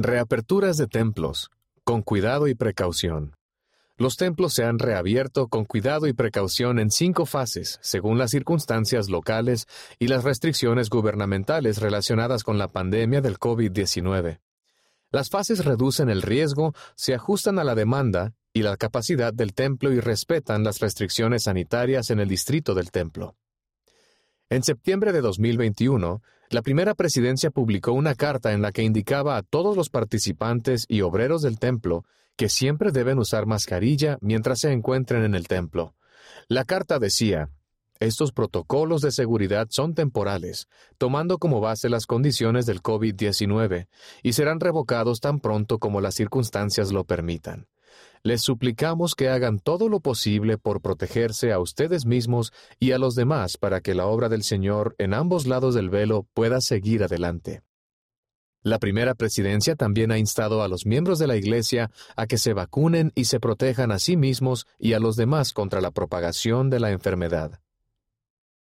Reaperturas de templos, con cuidado y precaución. Los templos se han reabierto con cuidado y precaución en cinco fases, según las circunstancias locales y las restricciones gubernamentales relacionadas con la pandemia del COVID-19. Las fases reducen el riesgo, se ajustan a la demanda y la capacidad del templo y respetan las restricciones sanitarias en el distrito del templo. En septiembre de 2021, la primera presidencia publicó una carta en la que indicaba a todos los participantes y obreros del templo que siempre deben usar mascarilla mientras se encuentren en el templo. La carta decía, estos protocolos de seguridad son temporales, tomando como base las condiciones del COVID-19, y serán revocados tan pronto como las circunstancias lo permitan les suplicamos que hagan todo lo posible por protegerse a ustedes mismos y a los demás para que la obra del Señor en ambos lados del velo pueda seguir adelante. La primera presidencia también ha instado a los miembros de la Iglesia a que se vacunen y se protejan a sí mismos y a los demás contra la propagación de la enfermedad.